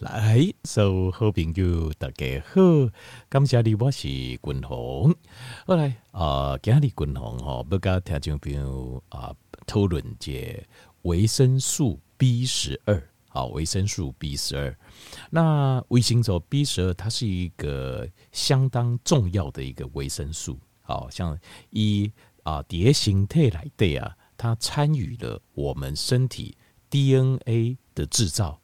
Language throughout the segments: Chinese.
来，所有好朋友大家好，感谢你，我是君鸿。后来啊，今日君鸿吼，要跟听众朋友啊讨论这维生素 B 十二，好，维生素 B 十二。那维生素 B 十二，它是一个相当重要的一个维生素，好像以啊蝶形态来对啊，它参与了我们身体 DNA 的制造。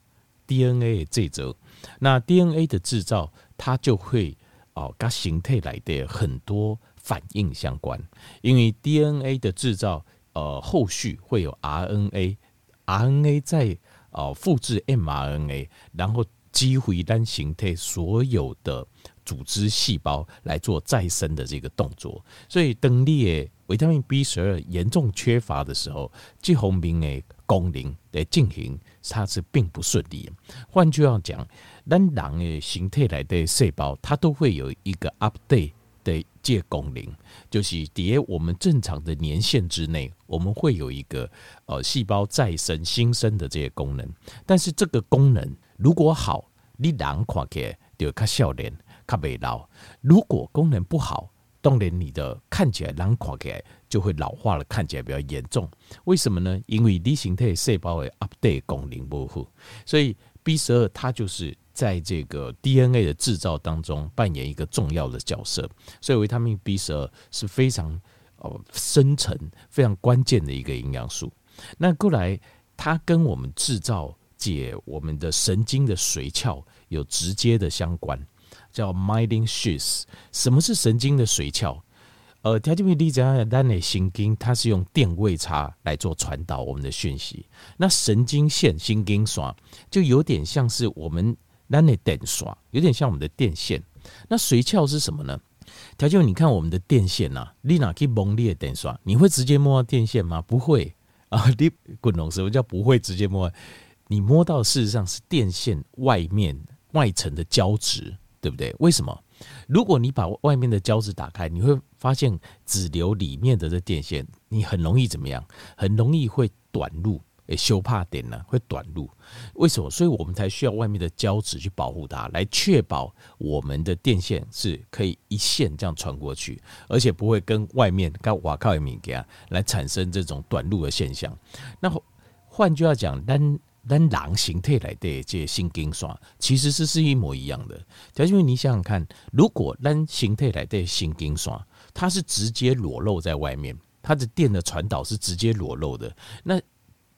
DNA 的制造，那 DNA 的制造，它就会哦跟形态来的很多反应相关，因为 DNA 的制造，呃，后续会有 RNA，RNA 在哦复制 mRNA，然后激活单形态所有的组织细胞来做再生的这个动作，所以当你的维他命 B 十二严重缺乏的时候，这方面的功能的进行。它是并不顺利。换句话讲，咱人的形态来的细胞，它都会有一个 update 的这功能，就是在我们正常的年限之内，我们会有一个呃细胞再生新生的这些功能。但是这个功能如果好，你人看起来就较少年、卡未老；如果功能不好，当然你的看起来人看起来就会老化了，看起来比较严重。为什么呢？因为你形态细胞的 update 功能模糊，所以 B 十二它就是在这个 DNA 的制造当中扮演一个重要的角色。所以维他命 B 十二是非常哦深层、非常关键的一个营养素。那过来，它跟我们制造解我们的神经的髓鞘有直接的相关。叫 myelin sheath，什么是神经的髓鞘？呃，条件比例讲下，单内神经它是用电位差来做传导我们的讯息。那神经线、神经刷就有点像是我们单内电刷，有点像我们的电线。那髓鞘是什么呢？条件，你看我们的电线呐、啊，你哪可以蒙裂电刷？你会直接摸到电线吗？不会啊！你滚龙什么叫不会直接摸？你摸到事实上是电线外面外层的胶质。对不对？为什么？如果你把外面的胶纸打开，你会发现只留里面的这电线，你很容易怎么样？很容易会短路，诶，修怕点呢，会短路。为什么？所以我们才需要外面的胶纸去保护它，来确保我们的电线是可以一线这样传过去，而且不会跟外面跟瓦靠一米给来产生这种短路的现象。那换句话讲，单。但狼形态来的这些神经线其实是是一模一样的。因为你想想看，如果单形态来的神经刷，它是直接裸露在外面，它的电的传导是直接裸露的。那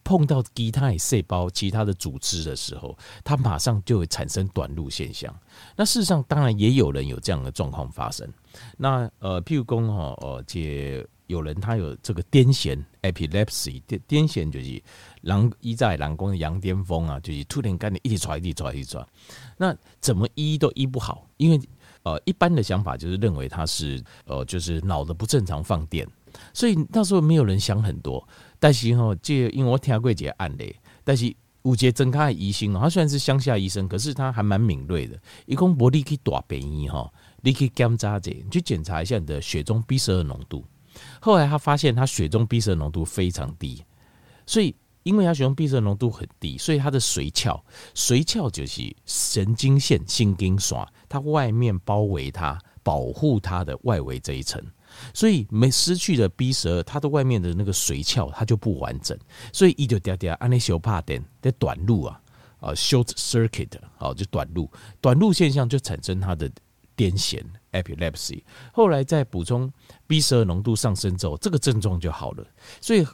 碰到其他细胞、其他的组织的时候，它马上就会产生短路现象。那事实上，当然也有人有这样的状况发生。那呃，譬如讲哈，呃，这。有人他有这个癫痫 （epilepsy），癫癫痫就是人医在人工的羊癫疯啊，就是突然间你一直抓一直抓一直抓，那怎么医都医不好，因为呃一般的想法就是认为他是呃就是脑的不正常放电，所以那时候没有人想很多。但是哈，这因为我听过这个案例，但是五节曾开的医生，他虽然是乡下医生，可是他还蛮敏锐的。一共不你去大病医哈，你去检查这，你去检查一下你的血中 B 十二浓度。后来他发现他血中 B 十二浓度非常低，所以因为他血中 B 十二浓度很低，所以他的髓鞘，髓鞘就是神经线、神经线，它外面包围它、保护它的外围这一层，所以没失去的 B 十二，它的外面的那个髓鞘它就不完整，所以一就掉掉，按那小帕点的短路啊，啊 short circuit 啊就短路，短路现象就产生它的癫痫 epilepsy，后来再补充。B 十二浓度上升之后，这个症状就好了。所以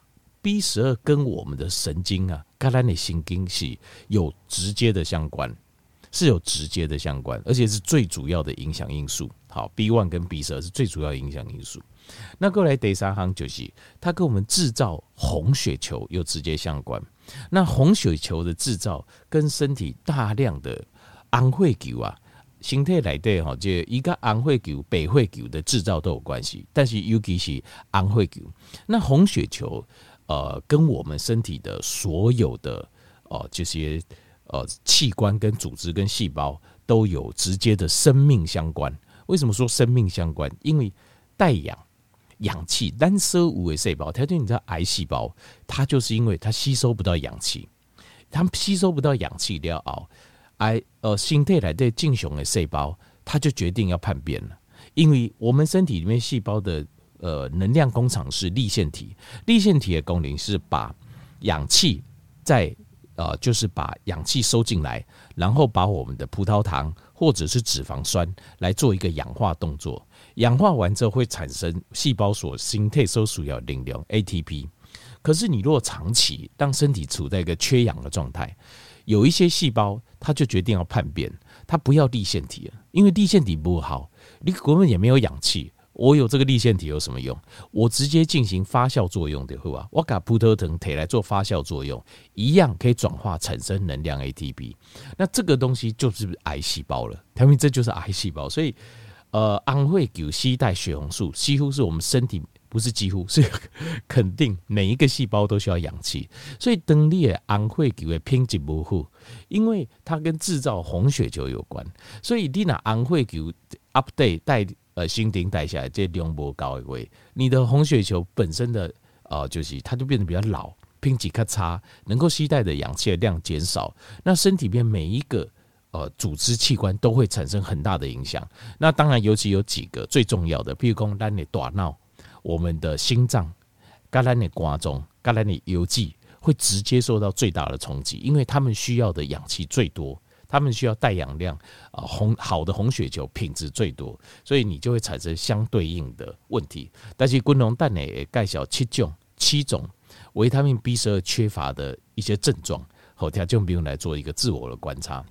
B 十二跟我们的神经啊，跟咱的神经系有直接的相关，是有直接的相关，而且是最主要的影响因素。好，B one 跟 B 十二是最主要的影响因素。那过来第三行就是，它跟我们制造红血球有直接相关。那红血球的制造跟身体大量的红血球啊。形态来对哈，就一个安徽球、北会球的制造都有关系，但是尤其是安徽球，那红血球呃，跟我们身体的所有的哦这些呃器官跟组织跟细胞都有直接的生命相关。为什么说生命相关？因为带氧氧气单色无为细胞，它对你知道癌细胞，它就是因为它吸收不到氧气，它吸收不到氧气，你要熬。癌呃心态来对正常的细胞，它就决定要叛变了，因为我们身体里面细胞的呃能量工厂是粒线体，粒线体的功能是把氧气在呃就是把氧气收进来，然后把我们的葡萄糖或者是脂肪酸来做一个氧化动作，氧化完之后会产生细胞所形态所需要能量 ATP。可是你如果长期当身体处在一个缺氧的状态，有一些细胞它就决定要叛变，它不要粒线体了，因为粒线体不好，你根本也没有氧气。我有这个粒线体有什么用？我直接进行发酵作用的，会吧？我把葡萄糖提来做发酵作用，一样可以转化产生能量 ATP。那这个东西就是癌细胞了，他们这就是癌细胞。所以，呃，安慧九携带血红素几乎是我们身体。不是几乎是肯定，每一个细胞都需要氧气，所以当你的红血球的品质不好，因为它跟制造红血球有关，所以你拿红血球 update 带呃新陈代谢这量不高的话，你的红血球本身的呃就是它就变得比较老，品质较差，能够携带的氧气的量减少，那身体边每一个呃组织器官都会产生很大的影响。那当然，尤其有几个最重要的，譬如说咱的大脑。我们的心脏、肝胆的瓜中、肝胆的邮寄会直接受到最大的冲击，因为他们需要的氧气最多，他们需要带氧量啊红好的红血球品质最多，所以你就会产生相对应的问题。但是，滚龙蛋呢也介绍七种七种维他命 B 十二缺乏的一些症状，后天就不用来做一个自我的观察。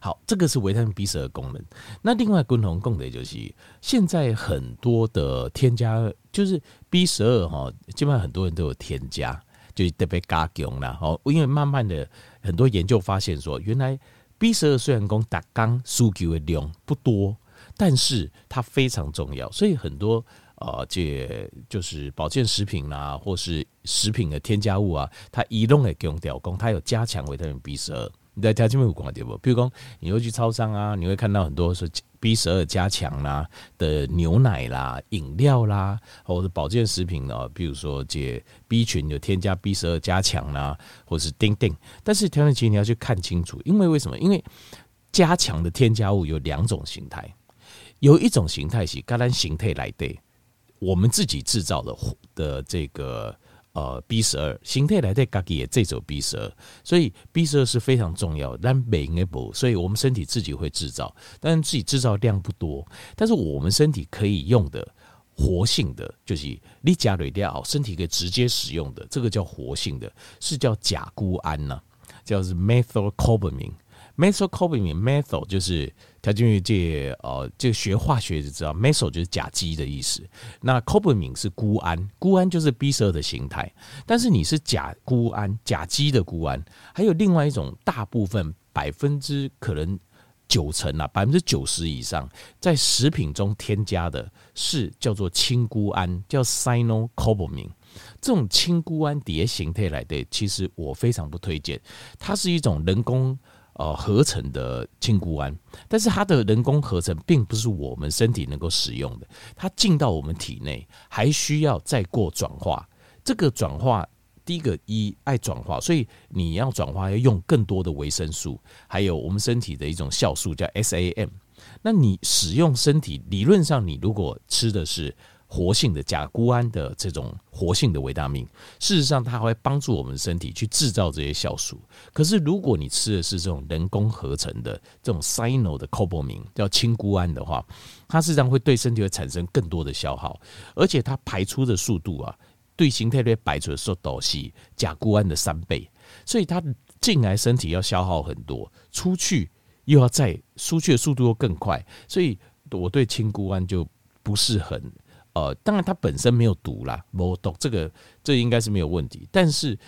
好，这个是维他命 B 十二功能。那另外，共同共的就是现在很多的添加，就是 B 十二哈，基本上很多人都有添加，就特别加强啦哦。因为慢慢的很多研究发现说，原来 B 十二虽然讲打刚数据的量不多，但是它非常重要。所以很多呃，这就是保健食品啊，或是食品的添加物啊，它移动的用掉工，它有加强维他命 B 十二。你在家这边有广点不？比如说，你会去超商啊，你会看到很多是 B 十二加强啦的牛奶啦、饮料啦，或者保健食品呢。比如说，这 B 群有添加 B 十二加强啦，或者是丁丁。但是调整期你要去看清楚，因为为什么？因为加强的添加物有两种形态，有一种形态是橄榄形态来的，我们自己制造的的这个。呃，B 十二形态来的咖喱也这种 B 十二，所以 B 十二是非常重要的。但每一步，所以我们身体自己会制造，但是自己制造量不多。但是我们身体可以用的活性的，就是你加瑞掉，身体可以直接使用的，这个叫活性的，是叫甲钴胺呢，叫是 methylcobalamin。methylcobalamin，methyl 就是。他就这呃，这个学化学就知道，methyl 就是甲基的意思。那 cobalmin 是鈷胺，鈷胺就是 B 十二的形态。但是你是甲鈷胺，甲基的鈷胺，还有另外一种大部分百分之可能九成啊，百分之九十以上在食品中添加的是叫做氢鈷胺，叫 cyanocobalamin。这种氢鈷胺叠形态来的，其实我非常不推荐，它是一种人工。呃，合成的氢鈷胺，但是它的人工合成并不是我们身体能够使用的，它进到我们体内还需要再过转化。这个转化，第一个一爱转化，所以你要转化要用更多的维生素，还有我们身体的一种酵素叫 SAM。那你使用身体理论上，你如果吃的是。活性的甲钴胺的这种活性的维他命，事实上它会帮助我们身体去制造这些酵素。可是如果你吃的是这种人工合成的这种 cyano 的 cobalamin 叫氢钴胺的话，它实际上会对身体会产生更多的消耗，而且它排出的速度啊，对形态类排出的速度是甲钴胺的三倍，所以它进来身体要消耗很多，出去又要再出去的速度又更快，所以我对氢钴胺就不是很。呃，当然它本身没有毒啦，没毒，这个这、应该是没有问题。但是，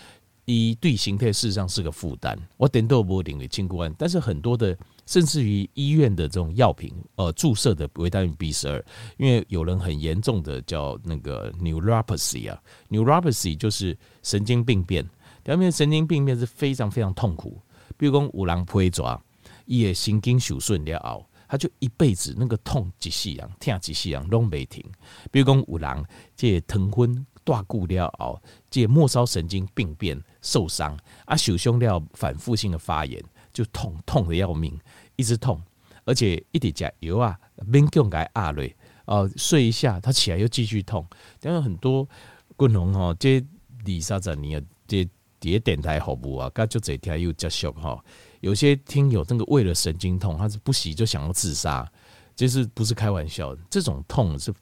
一对形态事实上是个负担。我点都不领的清固胺，但是很多的，甚至于医院的这种药品，呃，注射的维他命 B 十二，因为有人很严重的叫那个 neuropathy 啊，neuropathy 就是神经病变。表面神经病变是非常非常痛苦，比如讲五郎不会抓，也神经受损了熬。他就一辈子那个痛几细样，痛几细样，拢没停。比如讲有人这疼昏断骨了后，这末梢神经病变受伤啊，受伤了反复性的发炎，就痛痛的要命，一直痛，而且一点加油啊，勉强给压累，哦，睡一下他起来又继续痛。但是很多观众吼，这二三十年啊，这啲电台服务啊，噶就这条又接触哈。有些听友那个为了神经痛，他是不惜就想要自杀，就是不是开玩笑的？这种痛是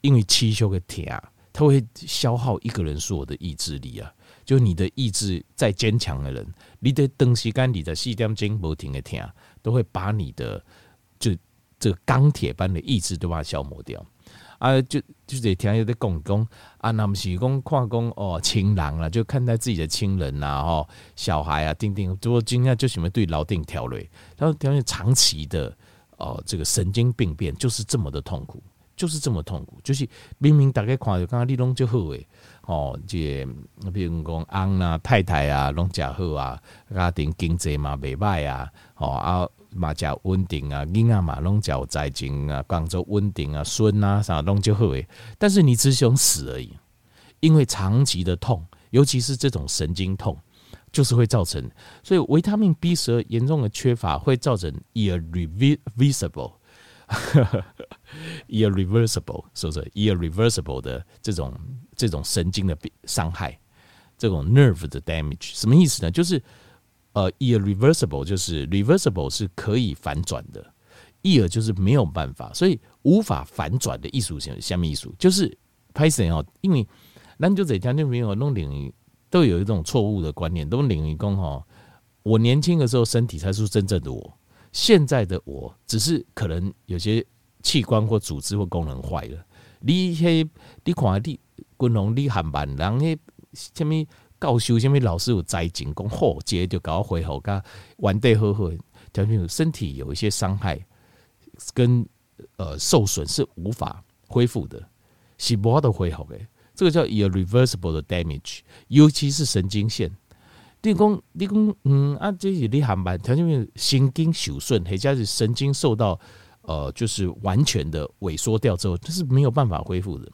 因为气修的铁啊，它会消耗一个人所有的意志力啊。就你的意志再坚强的人，你的东西干你的四点钟不停的听，都会把你的就这钢铁般的意志都把它消磨掉啊！就就得听有的讲讲啊，那么是讲看讲哦，亲人啊，就看待自己的亲人呐，哦，小孩啊，丁丁，如果今天就喜欢对老丁条类，他说条件长期的哦，这个神经病变就是这么的痛苦，就是这么痛苦，就是明明大家看着刚刚你拢就好诶。哦，这比如讲翁啊、太太啊，拢诚好啊，家庭经济嘛袂歹啊，哦啊嘛诚稳定啊，囡仔嘛拢诚有才情啊，工作稳定啊，孙啊啥拢就好诶。但是你只想死而已，因为长期的痛，尤其是这种神经痛，就是会造成，所以维他命 B 十二严重的缺乏会造成 irreversible。irreversible，是不是 irreversible 的这种这种神经的伤害，这种 nerve 的 damage，什么意思呢？就是呃，irreversible 就是 reversible 是可以反转的，ir 就是没有办法，所以无法反转的艺术性下面艺术就是拍摄哦，因为咱就这条件没有弄领域都有一种错误的观念，都领域讲哈，我年轻的时候身体才是真正的我。现在的我只是可能有些器官或组织或功能坏了。你迄你看你军龙你还慢，人迄什么教授什么老师有在警讲好，接就搞恢复，噶完对好好。条件身体有一些伤害跟呃受损是无法恢复的，是无法的恢复的。这个叫 irreversible 的 damage，尤其是神经线。你讲，你讲，嗯啊，这是你航班条件神经受损，或者是神经受到呃，就是完全的萎缩掉之后，这是没有办法恢复的。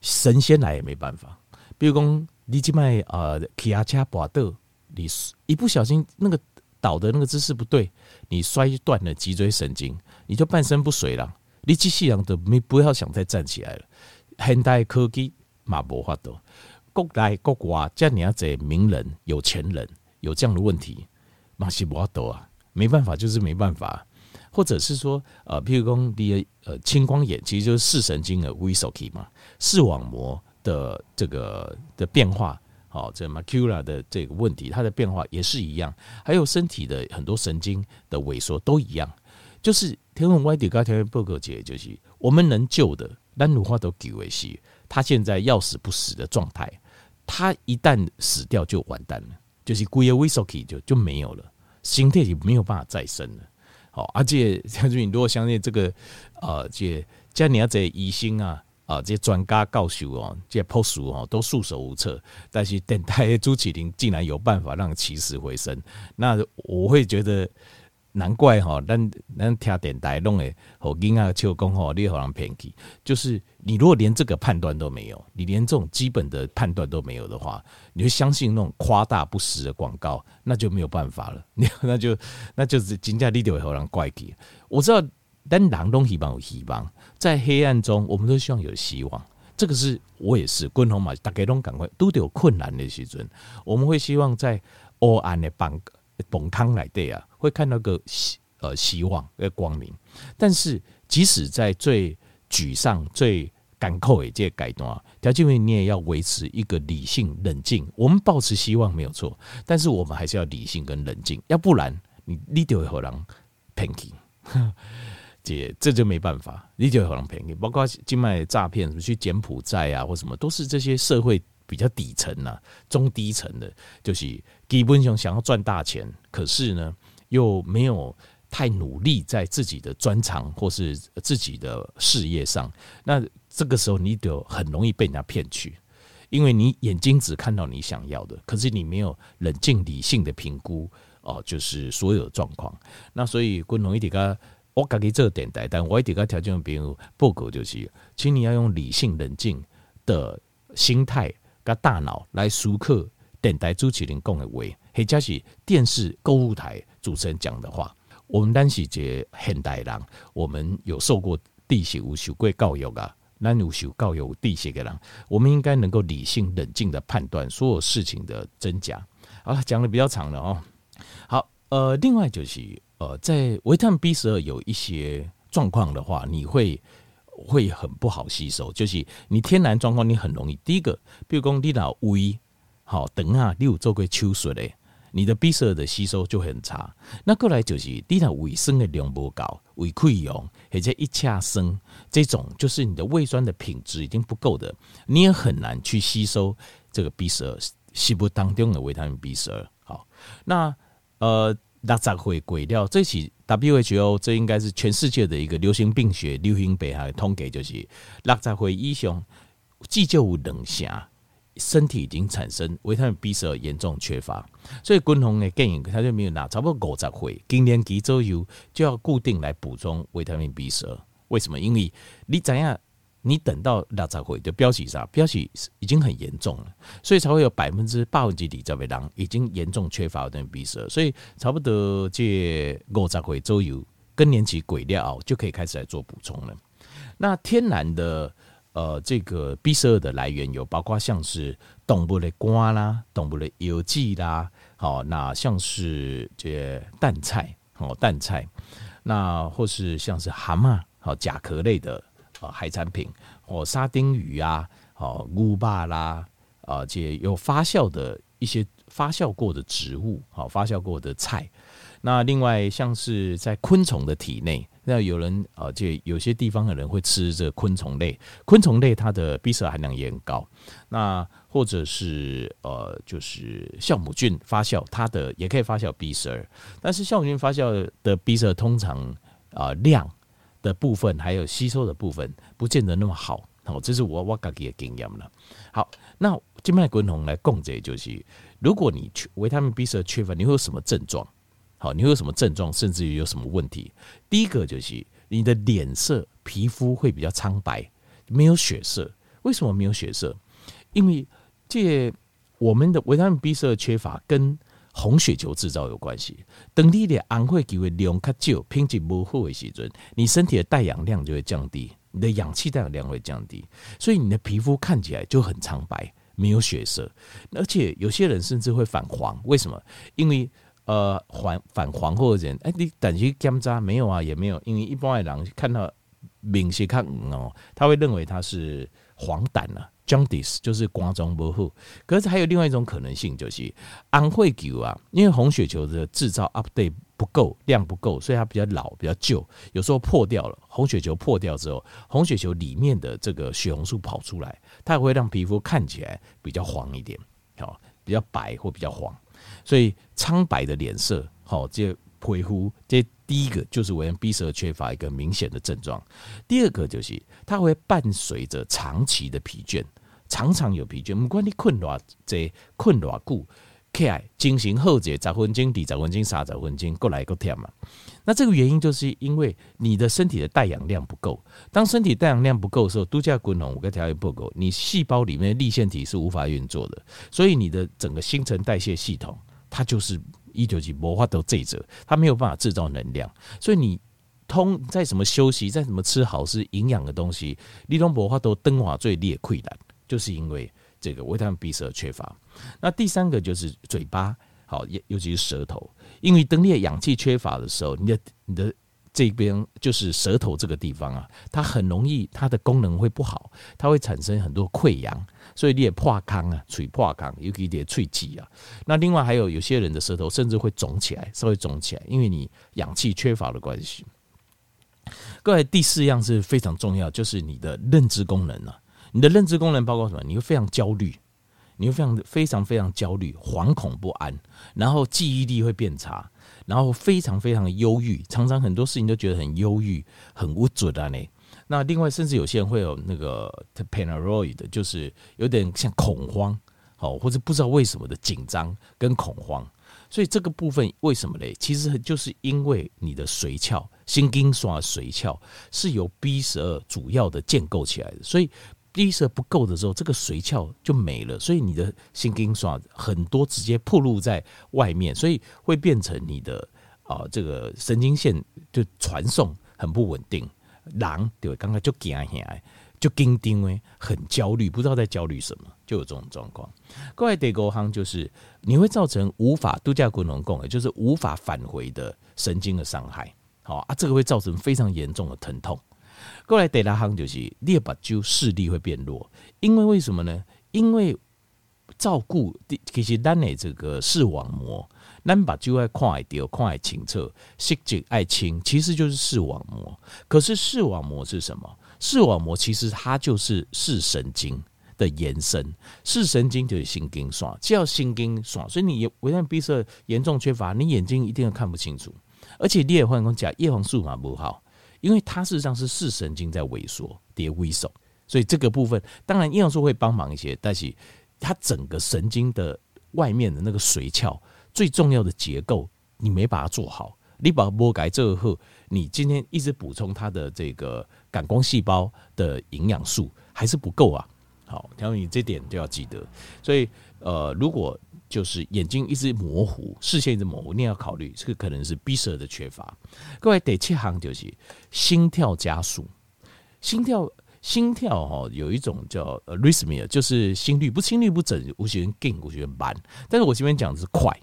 神仙来也没办法。比如讲，你即摆呃，骑阿车跋倒，你一不小心那个倒的那个姿势不对，你摔断了脊椎神经，你就半身不遂了。你机器人都没不要想再站起来了。现代科技嘛无法度。国内国外这样子名人、有钱人有这样的问题，嘛是无法度啊，没办法，就是没办法。或者是说，呃，譬如说你的呃青光眼，其实就是视神经的 Wissky 嘛，视网膜的这个的变化，好，这 macula 的这个问题，它的变化也是一样。还有身体的很多神经的萎缩都一样。就是天文 Y 点高天文报告姐，就是我们能救的，但如何都给维系，他现在要死不死的状态。他一旦死掉就完蛋了，就是龟儿威索就就没有了，心态就没有办法再生了。好，而且像你如果相信这个，呃，这像你要这医生啊，啊，这些专家教授哦，这破书哦都束手无策，但是电台朱启麟竟然有办法让起死回生，那我会觉得。难怪哈，咱咱听电台弄的，好囡仔笑工吼，你好人骗去。就是你如果连这个判断都没有，你连这种基本的判断都没有的话，你会相信那种夸大不实的广告，那就没有办法了。那就那就是真正你就会好人怪去。我知道，但人都希望有希望，在黑暗中，我们都希望有希望。这个是我也是，共同嘛，大家都赶快都得有困难的时阵，我们会希望在黑暗的帮。崩汤来对啊，会看到个希呃希望呃光明，但是即使在最沮丧、最艰苦的这个阶段，条件为你也要维持一个理性冷静。我们保持希望没有错，但是我们还是要理性跟冷静，要不然你你就会让人骗去，这这就没办法，你就会让人骗去。包括境外诈骗，什么去柬埔寨啊，或什么，都是这些社会。比较底层呐，中低层的，就是基本上想要赚大钱，可是呢，又没有太努力在自己的专长或是自己的事业上。那这个时候，你就很容易被人家骗去，因为你眼睛只看到你想要的，可是你没有冷静理性的评估哦，就是所有的状况。那所以，共同一点个，我自己做电台，但我一点个条件，比如报告就是，请你要用理性冷静的心态。个大脑来熟客电台主持人讲的话，或者是电视购物台主持人讲的话，我们单是这现代人，我们有受过地势有受过教育啊，咱有受教育地势的人，我们应该能够理性冷静的判断所有事情的真假。好了，讲的比较长了哦。好，呃，另外就是呃，在维他命 B 十二有一些状况的话，你会会很不好吸收，就是你天然状况你很容易。第一个，比如讲你老胃好等啊，你有做过手术的。你的 B 十二的吸收就很差。那过来就是你的胃酸的量不高，胃溃疡或者一恰生这种，就是你的胃酸的品质已经不够的，你也很难去吸收这个 B 十二，食物当中的维他命 B 十二。好，那呃，六十岁过了，这是 WHO，这应该是全世界的一个流行病学流行病学统计，就是六十岁以上，至少有两成。身体已经产生维他命 B 十二严重缺乏，所以军方的建议他就没有拿，差不多五十岁，今年期左右就要固定来补充维他命 B 十二。为什么？因为你怎样，你等到六十岁的标记啥？标记已经很严重了，所以才会有百分之八十几的人已经严重缺乏维他命 B 十二。所以差不多这五十岁左右更年期鬼料就可以开始来做补充了。那天然的。呃，这个 B 十二的来源有包括像是动物的肝啦、动物的油脂啦，好，那像是这蛋菜，哦，蛋菜，那或是像是蛤蟆，好，甲壳类的呃海产品，或沙丁鱼啊，哦，乌巴啦，啊，这有发酵的一些发酵过的植物，好，发酵过的菜，那另外像是在昆虫的体内。那有人啊，这有些地方的人会吃这昆虫类，昆虫类它的 B 色含量也很高。那或者是呃，就是酵母菌发酵，它的也可以发酵 B 十二。但是酵母菌发酵的 B 十二通常啊、呃、量的部分，还有吸收的部分，不见得那么好。好，这是我我自己的经验了。好，那静脉滚筒来供这就是，如果你缺维他命 B 十二缺乏，你会有什么症状？好，你会有什么症状，甚至于有什么问题？第一个就是你的脸色、皮肤会比较苍白，没有血色。为什么没有血色？因为这我们的维他命 B 十二缺乏跟红血球制造有关系。等你的红血球的量较少，品质不好的时阵，你身体的带氧量就会降低，你的氧气带氧量会降低，所以你的皮肤看起来就很苍白，没有血色，而且有些人甚至会反黄。为什么？因为呃，反反黄或者人，哎、欸，你等于检查没有啊？也没有，因为一般的人看到明显看哦，他会认为他是黄疸了，jaundice 就是肝脏不好。可是还有另外一种可能性，就是红血球啊，因为红血球的制造 update 不够，量不够，所以它比较老，比较旧，有时候破掉了。红血球破掉之后，红血球里面的这个血红素跑出来，它也会让皮肤看起来比较黄一点，好，比较白或比较黄。所以苍白的脸色，好，这皮肤，这第一个就是维他命 B 十二缺乏一个明显的症状。第二个就是它会伴随着长期的疲倦，常常有疲倦，不管你困多这困多久，起来进行后者十分钟、二十分钟、三十分钟，过来个天嘛。那这个原因就是因为你的身体的带氧量不够。当身体带氧量不够的时候，度假滚筒五个条件不够，你细胞里面的粒线体是无法运作的，所以你的整个新陈代谢系统。它就是一九几魔化都这者，它没有办法制造能量，所以你通在什么休息，在什么吃好是营养的东西，你都魔法都灯华最烈溃烂，就是因为这个维他命 B 十二缺乏。那第三个就是嘴巴，好，尤尤其是舌头，因为当你的氧气缺乏的时候，你的你的。这边就是舌头这个地方啊，它很容易它的功能会不好，它会产生很多溃疡，所以你也破康啊，嘴破康，尤其点脆肌啊。那另外还有有些人的舌头甚至会肿起来，稍微肿起来，因为你氧气缺乏的关系。各位，第四样是非常重要，就是你的认知功能啊，你的认知功能包括什么？你会非常焦虑，你会非常非常非常焦虑，惶恐不安，然后记忆力会变差。然后非常非常的忧郁，常常很多事情都觉得很忧郁、很无助的呢。那另外，甚至有些人会有那个 paranoid，就是有点像恐慌，好，或者不知道为什么的紧张跟恐慌。所以这个部分为什么嘞？其实就是因为你的髓鞘、心经刷髓鞘是由 B 十二主要的建构起来的，所以。B 十二不够的时候，这个髓鞘就没了，所以你的心经刷很多直接暴露在外面，所以会变成你的啊、这个神经线就传送很不稳定。狼对，刚刚就惊吓，就紧张诶，很焦虑，不知道在焦虑什么，就有这种状况。各位第五项就是你会造成无法度假滚龙共，也就是无法返回的神经的伤害。好啊，这个会造成非常严重的疼痛。过来第六项就是你目睭视力会变弱，因为为什么呢？因为照顾其实咱的这个视网膜，咱目睭爱看会到，看会清澈，色泽爱清，其实就是视网膜。可是视网膜是什么？视网膜其实它就是视神经的延伸，视神经就是神经线，只要神经线，所以你维他命 B 十二严重缺乏，你眼睛一定要看不清楚，而且你也会讲叶黄素嘛不好。因为它事实上是视神经在萎缩、跌萎缩，所以这个部分当然叶黄素会帮忙一些，但是它整个神经的外面的那个髓鞘最重要的结构，你没把它做好，你把它剥开之后，你今天一直补充它的这个感光细胞的营养素还是不够啊。好，然后你这点就要记得，所以呃，如果就是眼睛一直模糊，视线一直模糊，你要考虑这个可能是 B 十二的缺乏。各位第七行就是心跳加速，心跳心跳哈有一种叫 arrhythmia，就是心率不心率不整，有些人紧，有些人慢。但是我这边讲的是快，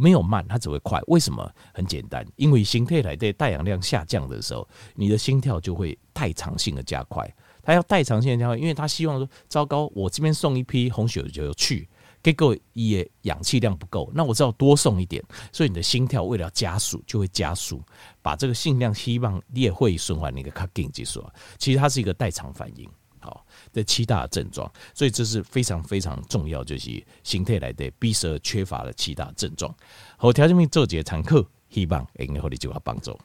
没有慢，它只会快。为什么？很简单，因为心跳来的带氧量下降的时候，你的心跳就会代偿性的加快。它要代偿性的加快，因为它希望说，糟糕，我这边送一批红血球去。给够也氧气量不够，那我只好多送一点，所以你的心跳为了加速就会加速，把这个心量希望你也会循环那个卡紧结束，其实它是一个代偿反应，好，这七大症状，所以这是非常非常重要，就是形态来的 B 十二缺乏的七大症状。好，条件命做节常客，希望能够给你就有帮助。